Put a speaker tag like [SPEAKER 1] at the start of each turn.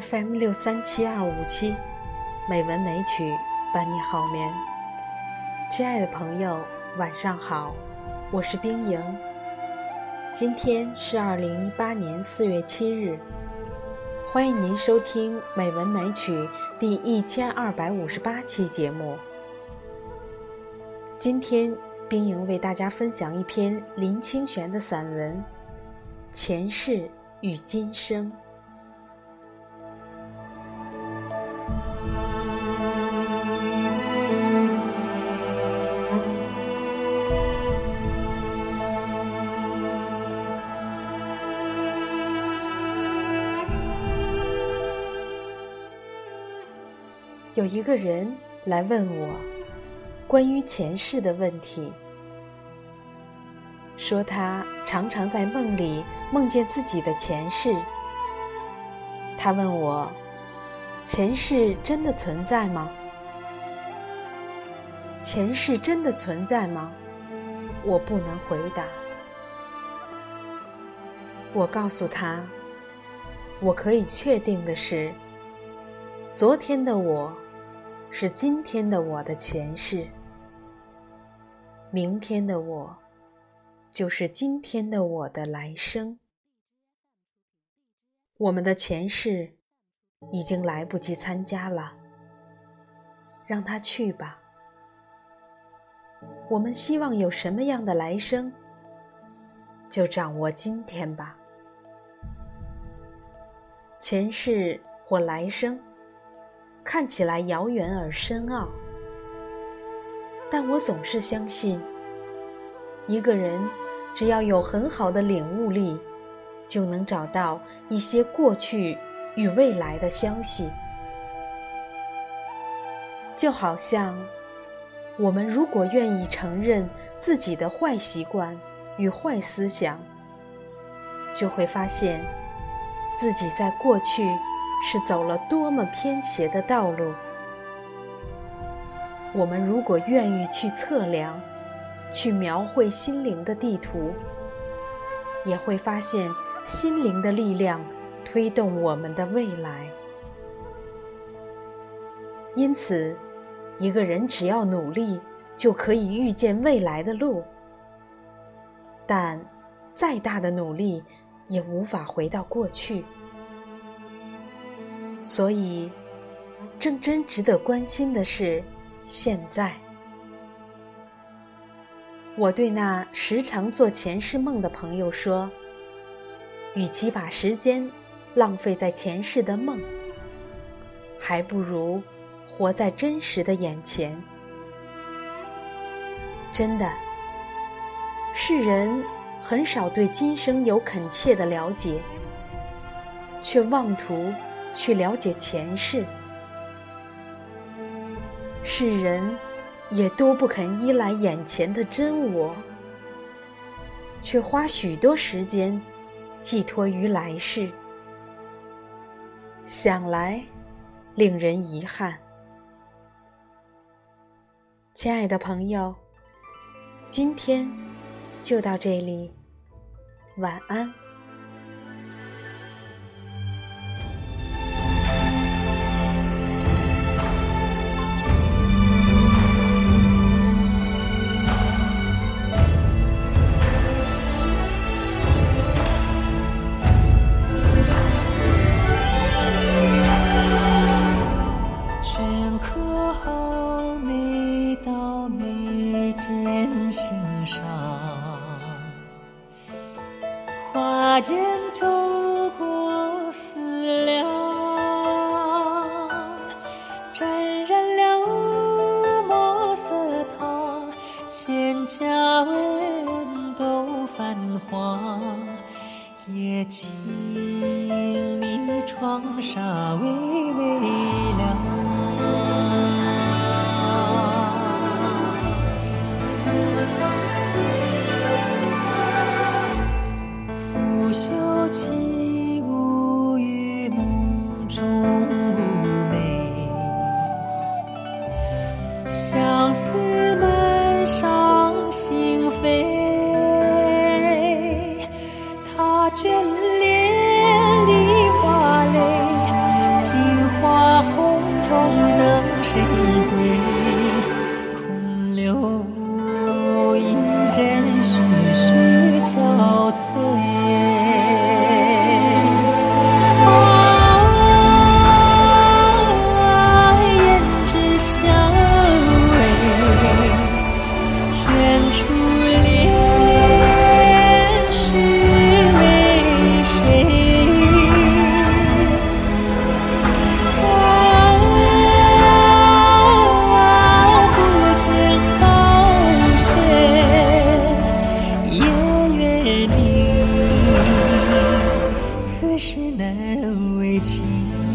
[SPEAKER 1] FM 六三七二五七，美文美曲伴你好眠。亲爱的朋友，晚上好，我是冰莹。今天是二零一八年四月七日，欢迎您收听《美文美曲》第一千二百五十八期节目。今天，冰莹为大家分享一篇林清玄的散文《前世与今生》。有一个人来问我关于前世的问题，说他常常在梦里梦见自己的前世。他问我，前世真的存在吗？前世真的存在吗？我不能回答。我告诉他，我可以确定的是，昨天的我。是今天的我的前世，明天的我，就是今天的我的来生。我们的前世已经来不及参加了，让他去吧。我们希望有什么样的来生，就掌握今天吧。前世或来生。看起来遥远而深奥，但我总是相信，一个人只要有很好的领悟力，就能找到一些过去与未来的消息。就好像，我们如果愿意承认自己的坏习惯与坏思想，就会发现自己在过去。是走了多么偏斜的道路！我们如果愿意去测量、去描绘心灵的地图，也会发现心灵的力量推动我们的未来。因此，一个人只要努力，就可以预见未来的路。但，再大的努力也无法回到过去。所以，正真值得关心的是，现在。我对那时常做前世梦的朋友说：“与其把时间浪费在前世的梦，还不如活在真实的眼前。”真的，世人很少对今生有恳切的了解，却妄图。去了解前世，世人也多不肯依赖眼前的真我，却花许多时间寄托于来世，想来令人遗憾。亲爱的朋友，今天就到这里，晚安。
[SPEAKER 2] 花间透过思量，沾染了墨色烫，千家文都泛黄，夜静谧，窗纱微微相思门上心扉，他眷恋梨花泪，情花红中等谁？是难为情。